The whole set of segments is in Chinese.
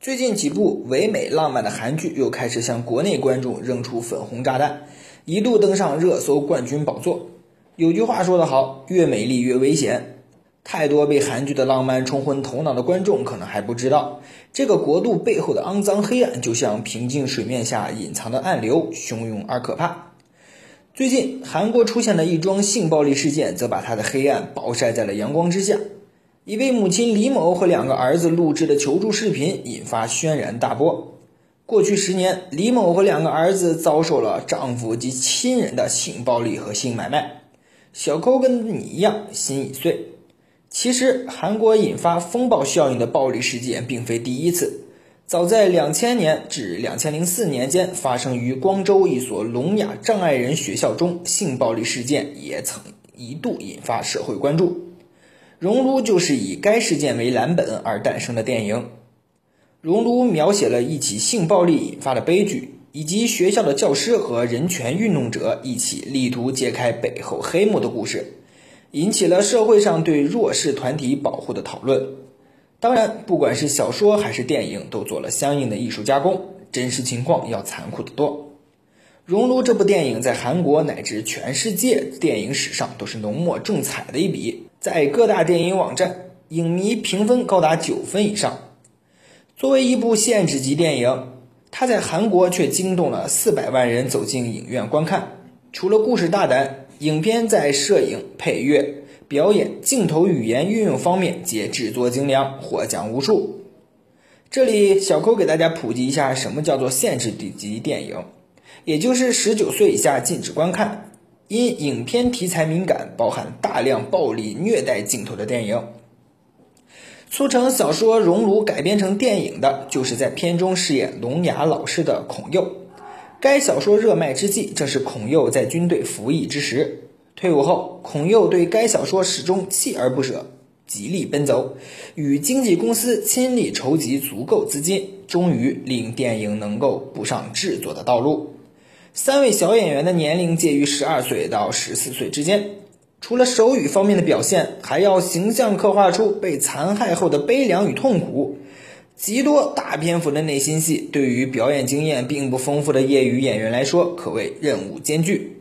最近几部唯美浪漫的韩剧又开始向国内观众扔出粉红炸弹，一度登上热搜冠军宝座。有句话说得好，越美丽越危险。太多被韩剧的浪漫冲昏头脑的观众可能还不知道，这个国度背后的肮脏黑暗就像平静水面下隐藏的暗流，汹涌而可怕。最近，韩国出现了一桩性暴力事件，则把它的黑暗暴晒在了阳光之下。一位母亲李某和两个儿子录制的求助视频引发轩然大波。过去十年，李某和两个儿子遭受了丈夫及亲人的性暴力和性买卖。小抠跟你一样，心已碎。其实，韩国引发风暴效应的暴力事件并非第一次。早在两千年至两千零四年间，发生于光州一所聋哑障碍人学校中性暴力事件，也曾一度引发社会关注。《熔炉》就是以该事件为蓝本而诞生的电影。《熔炉》描写了一起性暴力引发的悲剧，以及学校的教师和人权运动者一起力图揭开背后黑幕的故事。引起了社会上对弱势团体保护的讨论。当然，不管是小说还是电影，都做了相应的艺术加工，真实情况要残酷得多。《熔炉》这部电影在韩国乃至全世界电影史上都是浓墨重彩的一笔，在各大电影网站，影迷评分高达九分以上。作为一部限制级电影，它在韩国却惊动了四百万人走进影院观看。除了故事大胆。影片在摄影、配乐、表演、镜头语言运用方面皆制作精良，获奖无数。这里小抠给大家普及一下，什么叫做限制级电影，也就是十九岁以下禁止观看，因影片题材敏感，包含大量暴力虐待镜头的电影。促成小说《熔炉》改编成电影的，就是在片中饰演聋哑老师的孔佑。该小说热卖之际，正是孔佑在军队服役之时。退伍后，孔佑对该小说始终锲而不舍，极力奔走，与经纪公司倾力筹集足够资金，终于令电影能够步上制作的道路。三位小演员的年龄介于十二岁到十四岁之间，除了手语方面的表现，还要形象刻画出被残害后的悲凉与痛苦。极多大篇幅的内心戏，对于表演经验并不丰富的业余演员来说，可谓任务艰巨。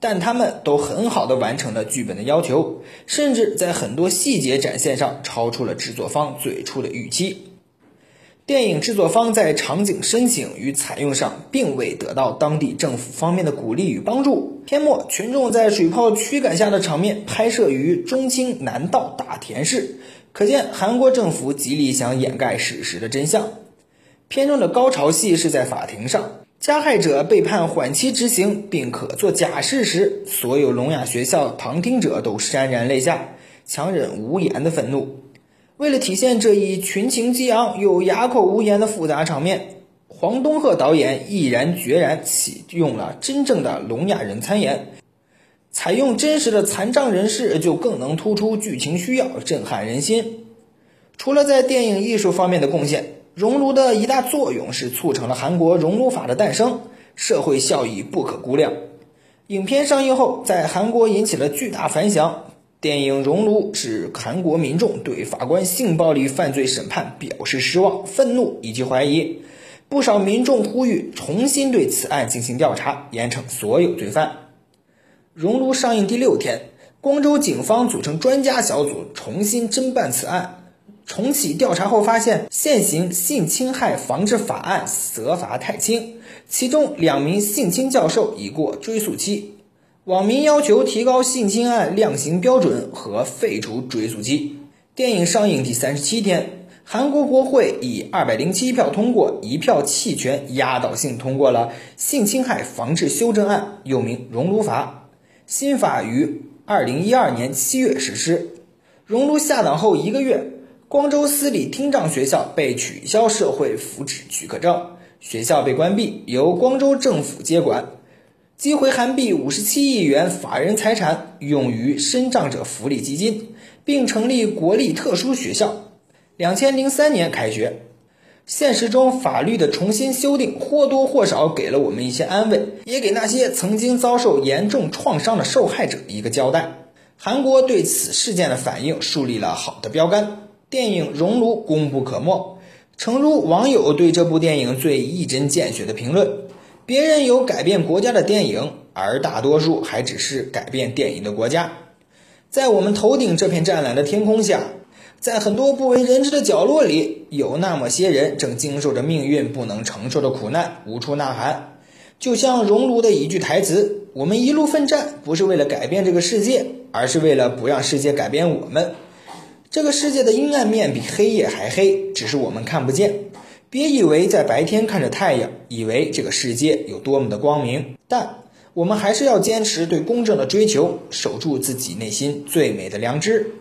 但他们都很好的完成了剧本的要求，甚至在很多细节展现上超出了制作方最初的预期。电影制作方在场景申请与采用上，并未得到当地政府方面的鼓励与帮助。片末，群众在水炮驱赶下的场面拍摄于中青南道大田市。可见韩国政府极力想掩盖事实的真相。片中的高潮戏是在法庭上，加害者被判缓期执行并可做假释时，所有聋哑学校旁听者都潸然泪下，强忍无言的愤怒。为了体现这一群情激昂又哑口无言的复杂场面，黄东赫导演毅然决然启用了真正的聋哑人参演。采用真实的残障人士，就更能突出剧情需要，震撼人心。除了在电影艺术方面的贡献，《熔炉》的一大作用是促成了韩国熔炉法的诞生，社会效益不可估量。影片上映后，在韩国引起了巨大反响。电影《熔炉》使韩国民众对法官性暴力犯罪审判表示失望、愤怒以及怀疑，不少民众呼吁重新对此案进行调查，严惩所有罪犯。《熔炉》上映第六天，光州警方组成专家小组重新侦办此案。重启调查后发现，现行性侵害防治法案责罚太轻，其中两名性侵教授已过追诉期。网民要求提高性侵案量刑标准和废除追诉期。电影上映第三十七天，韩国国会以二百零七票通过，一票弃权，压倒性通过了性侵害防治修正案，又名《熔炉法》。新法于二零一二年七月实施。熔炉下档后一个月，光州私立听障学校被取消社会福祉许可证，学校被关闭，由光州政府接管，击回韩币五十七亿元法人财产，用于身障者福利基金，并成立国立特殊学校。两千零三年开学。现实中，法律的重新修订或多或少给了我们一些安慰，也给那些曾经遭受严重创伤的受害者一个交代。韩国对此事件的反应树立了好的标杆。电影《熔炉》功不可没，诚如网友对这部电影最一针见血的评论：别人有改变国家的电影，而大多数还只是改变电影的国家。在我们头顶这片湛蓝的天空下，在很多不为人知的角落里，有那么些人正经受着命运不能承受的苦难，无处呐喊。就像熔炉的一句台词：“我们一路奋战，不是为了改变这个世界，而是为了不让世界改变我们。这个世界的阴暗面比黑夜还黑，只是我们看不见。别以为在白天看着太阳，以为这个世界有多么的光明，但我们还是要坚持对公正的追求，守住自己内心最美的良知。”